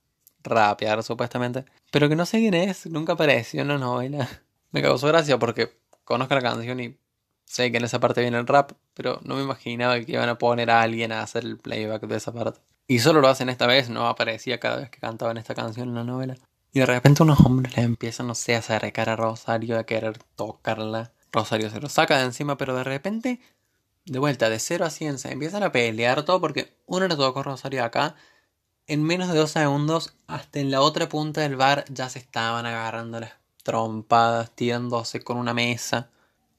rapear supuestamente. Pero que no sé quién es, nunca apareció en la novela. [LAUGHS] Me causó gracia porque conozco la canción y sé que en esa parte viene el rap, pero no me imaginaba que iban a poner a alguien a hacer el playback de esa parte. Y solo lo hacen esta vez, no aparecía cada vez que cantaban esta canción en la novela. Y de repente unos hombres le empiezan, no sé, a acercar a Rosario, a querer tocarla. Rosario se lo saca de encima, pero de repente, de vuelta, de 0 a 100, se empiezan a pelear todo porque uno le tocó a Rosario acá en menos de dos segundos, hasta en la otra punta del bar ya se estaban agarrando las trompadas, tirándose con una mesa.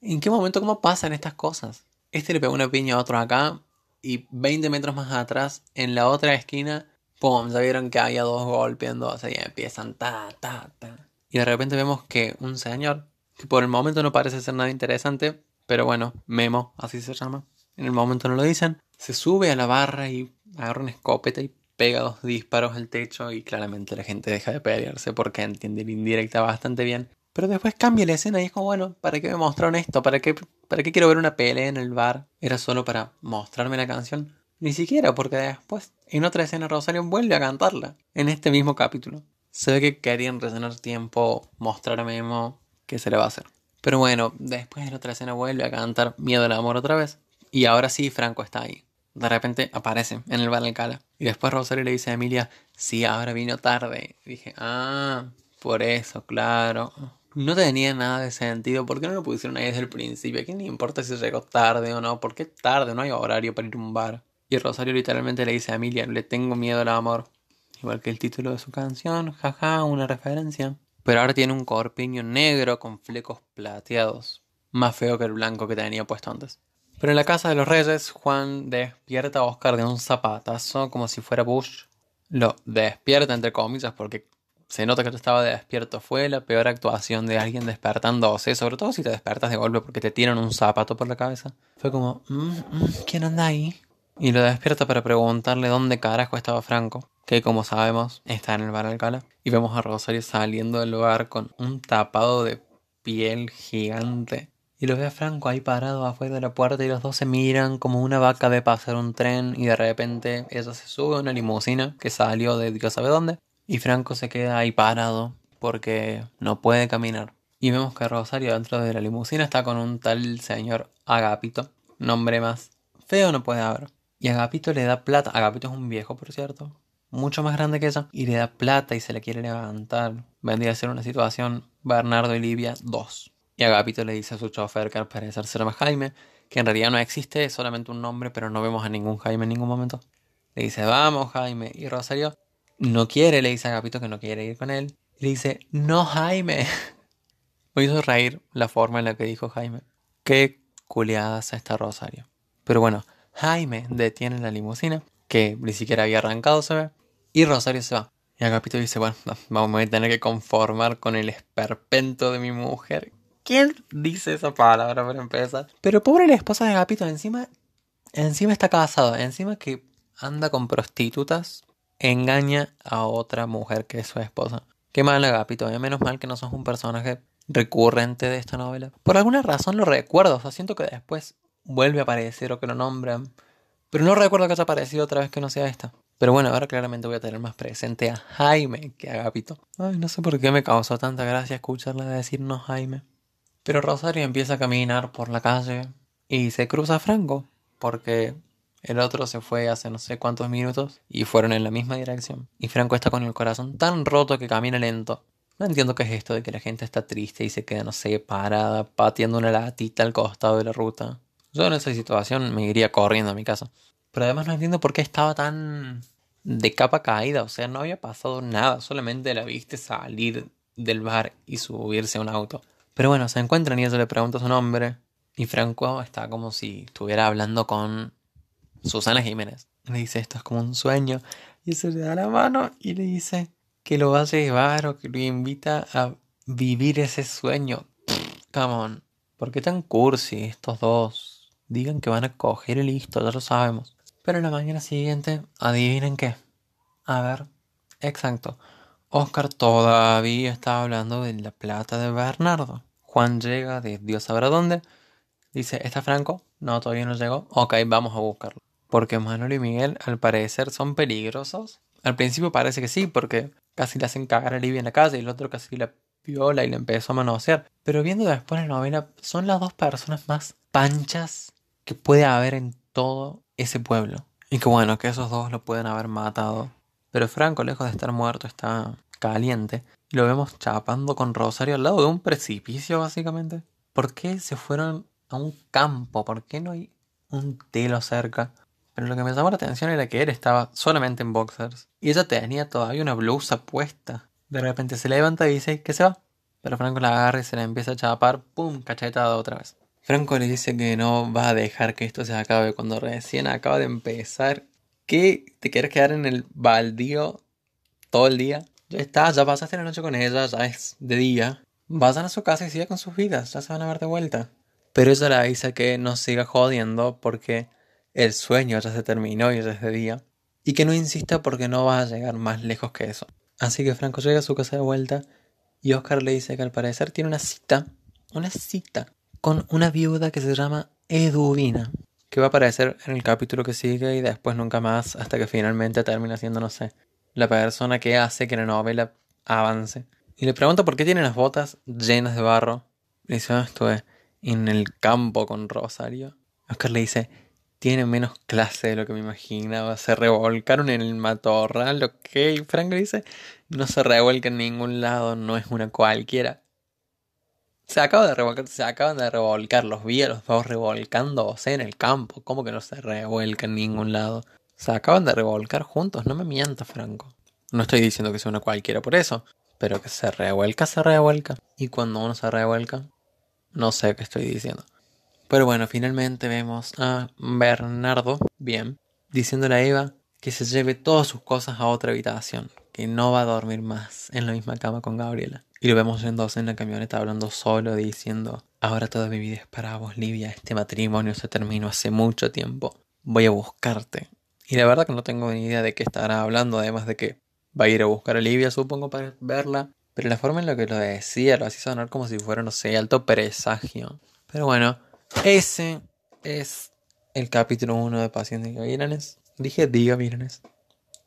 ¿En qué momento, cómo pasan estas cosas? Este le pegó una piña a otro acá y 20 metros más atrás, en la otra esquina, ¡pum! Ya vieron que había dos golpeando, o sea, y empiezan ta, ta, ta. Y de repente vemos que un señor, que por el momento no parece ser nada interesante, pero bueno, Memo, así se llama. En el momento no lo dicen, se sube a la barra y agarra una escopeta y pega dos disparos al techo y claramente la gente deja de pelearse porque entiende la indirecta bastante bien. Pero después cambia la escena y es como, bueno, ¿para qué me mostraron esto? ¿Para qué, ¿Para qué quiero ver una pelea en el bar? ¿Era solo para mostrarme la canción? Ni siquiera, porque después, en otra escena, Rosario vuelve a cantarla, en este mismo capítulo. Se ve que querían rellenar tiempo, mostrar a Memo, que se le va a hacer. Pero bueno, después de la otra escena vuelve a cantar Miedo al amor otra vez. Y ahora sí, Franco está ahí. De repente aparece en el bar del Cala. Y después Rosario le dice a Emilia, sí, ahora vino tarde. Y dije, ah, por eso, claro. No tenía nada de sentido. ¿Por qué no lo pusieron ahí desde el principio? ¿A quién le importa si llegó tarde o no? ¿Por qué tarde? No hay horario para ir a un bar. Y Rosario literalmente le dice a Emilia, le tengo miedo al amor. Igual que el título de su canción, jaja, una referencia. Pero ahora tiene un corpiño negro con flecos plateados. Más feo que el blanco que tenía puesto antes. Pero en la casa de los reyes, Juan despierta a Oscar de un zapatazo como si fuera Bush. Lo despierta entre comillas porque se nota que tú estaba despierto. Fue la peor actuación de alguien despertándose, sobre todo si te despertas de golpe porque te tiran un zapato por la cabeza. Fue como, mm, mm, ¿quién anda ahí? Y lo despierta para preguntarle dónde carajo estaba Franco, que como sabemos está en el bar Alcala. Y vemos a Rosario saliendo del lugar con un tapado de piel gigante y lo ve a Franco ahí parado afuera de la puerta y los dos se miran como una vaca ve pasar un tren y de repente ella se sube a una limusina que salió de Dios sabe dónde y Franco se queda ahí parado porque no puede caminar. Y vemos que Rosario dentro de la limusina está con un tal señor Agapito, nombre más feo no puede haber. Y Agapito le da plata, Agapito es un viejo por cierto, mucho más grande que ella, y le da plata y se le quiere levantar. Vendría a ser una situación Bernardo y Livia 2. Y Agapito le dice a su chofer que al parecer se llama Jaime, que en realidad no existe, es solamente un nombre, pero no vemos a ningún Jaime en ningún momento. Le dice, vamos Jaime. Y Rosario no quiere, le dice a Agapito que no quiere ir con él. Y le dice, no Jaime. [LAUGHS] Me hizo reír la forma en la que dijo Jaime. Qué culiadas está Rosario. Pero bueno, Jaime detiene la limusina, que ni siquiera había arrancado, se ve. Y Rosario se va. Y Agapito dice, bueno, vamos a tener que conformar con el esperpento de mi mujer, ¿Quién dice esa palabra para empezar? Pero pobre la esposa de Agapito, encima, encima está casado, encima que anda con prostitutas, engaña a otra mujer que es su esposa. Qué mal Agapito, eh, menos mal que no sos un personaje recurrente de esta novela. Por alguna razón lo recuerdo, o sea, siento que después vuelve a aparecer o que lo nombran. Pero no recuerdo que haya aparecido otra vez que no sea esta. Pero bueno, ahora claramente voy a tener más presente a Jaime que a Agapito. Ay, no sé por qué me causó tanta gracia escucharla decirnos Jaime. Pero Rosario empieza a caminar por la calle y se cruza a Franco, porque el otro se fue hace no sé cuántos minutos y fueron en la misma dirección. Y Franco está con el corazón tan roto que camina lento. No entiendo qué es esto de que la gente está triste y se queda, no sé, parada, pateando una latita al costado de la ruta. Yo en esa situación me iría corriendo a mi casa. Pero además no entiendo por qué estaba tan de capa caída. O sea, no había pasado nada. Solamente la viste salir del bar y subirse a un auto. Pero bueno, se encuentran y ella le pregunta su nombre. Y Franco está como si estuviera hablando con Susana Jiménez. Le dice, esto es como un sueño. Y se le da la mano y le dice que lo va a llevar o que lo invita a vivir ese sueño. come on. ¿Por qué tan cursi estos dos? Digan que van a coger el listo, ya lo sabemos. Pero la mañana siguiente, adivinen qué. A ver, exacto. Oscar todavía está hablando de la plata de Bernardo. Juan llega de Dios sabrá dónde. Dice, ¿está Franco? No, todavía no llegó. Ok, vamos a buscarlo. Porque Manuel y Miguel al parecer son peligrosos. Al principio parece que sí, porque casi le hacen cagar a Livia en la calle y el otro casi la viola y le empezó a manosear. Pero viendo después la novela, son las dos personas más panchas que puede haber en todo ese pueblo. Y que bueno, que esos dos lo pueden haber matado. Pero Franco, lejos de estar muerto, está caliente. Lo vemos chapando con Rosario al lado de un precipicio, básicamente. ¿Por qué se fueron a un campo? ¿Por qué no hay un telo cerca? Pero lo que me llamó la atención era que él estaba solamente en boxers. Y ella tenía todavía una blusa puesta. De repente se levanta y dice que se va. Pero Franco la agarra y se la empieza a chapar. ¡Pum! Cachetada otra vez. Franco le dice que no va a dejar que esto se acabe cuando recién acaba de empezar. ¿Qué? ¿Te quieres quedar en el baldío todo el día? Ya está, ya pasaste la noche con ella, ya es de día. Vayan a su casa y siga con sus vidas, ya se van a ver de vuelta. Pero ella le dice que no siga jodiendo porque el sueño ya se terminó y ya es de día. Y que no insista porque no va a llegar más lejos que eso. Así que Franco llega a su casa de vuelta y Oscar le dice que al parecer tiene una cita, una cita, con una viuda que se llama Eduvina. Que va a aparecer en el capítulo que sigue y después nunca más hasta que finalmente termina siendo, no sé, la persona que hace que la novela avance. Y le pregunta por qué tiene las botas llenas de barro. Le dice, "Ah, estuve en el campo con Rosario. Oscar le dice, tiene menos clase de lo que me imaginaba. Se revolcaron en el matorral, ok. Frank dice, no se revuelca en ningún lado, no es una cualquiera. Se acaba de revolcar, se acaban de revolcar, los vi a los dos revolcándose en el campo. ¿Cómo que no se revuelca en ningún lado? Se acaban de revolcar juntos, no me mientas, Franco. No estoy diciendo que sea una cualquiera por eso, pero que se revuelca, se revuelca. Y cuando uno se revuelca, no sé qué estoy diciendo. Pero bueno, finalmente vemos a Bernardo, bien, diciéndole a Eva que se lleve todas sus cosas a otra habitación, que no va a dormir más en la misma cama con Gabriela. Y lo vemos yéndose en la camioneta hablando solo, diciendo, ahora toda mi vida es para vos, Livia, este matrimonio se terminó hace mucho tiempo, voy a buscarte. Y la verdad que no tengo ni idea de qué estará hablando, además de que va a ir a buscar a Livia, supongo, para verla. Pero la forma en la que lo decía lo hacía sonar como si fuera, no sé, alto presagio. Pero bueno, ese es el capítulo 1 de Pasión de Gavilanes. Dije Diga Gavilanes.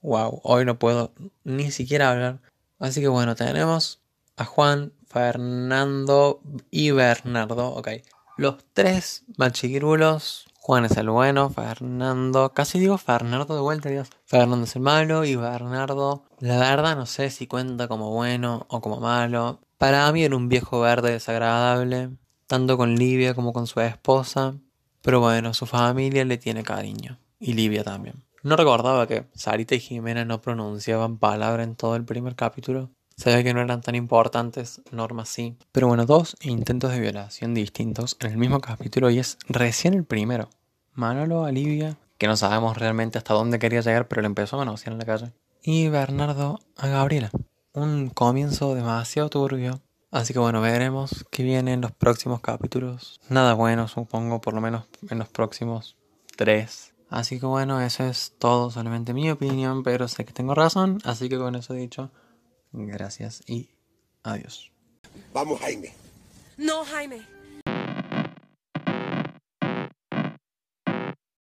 Wow, hoy no puedo ni siquiera hablar. Así que bueno, tenemos a Juan, Fernando y Bernardo. Ok, los tres machirulos. Juan es el bueno, Fernando, casi digo Fernando de vuelta, Dios. Fernando es el malo y Bernardo, la verdad no sé si cuenta como bueno o como malo. Para mí era un viejo verde desagradable, tanto con Livia como con su esposa. Pero bueno, su familia le tiene cariño. Y Livia también. No recordaba que Sarita y Jimena no pronunciaban palabra en todo el primer capítulo. Ve que no eran tan importantes, Norma sí. Pero bueno, dos intentos de violación distintos en el mismo capítulo y es recién el primero. Manolo a Livia, que no sabemos realmente hasta dónde quería llegar, pero le empezó a conocer en la calle. Y Bernardo a Gabriela. Un comienzo demasiado turbio. Así que bueno, veremos qué viene en los próximos capítulos. Nada bueno, supongo, por lo menos en los próximos tres. Así que bueno, eso es todo, solamente mi opinión, pero sé que tengo razón. Así que con eso dicho, gracias y adiós. Vamos, Jaime. No, Jaime.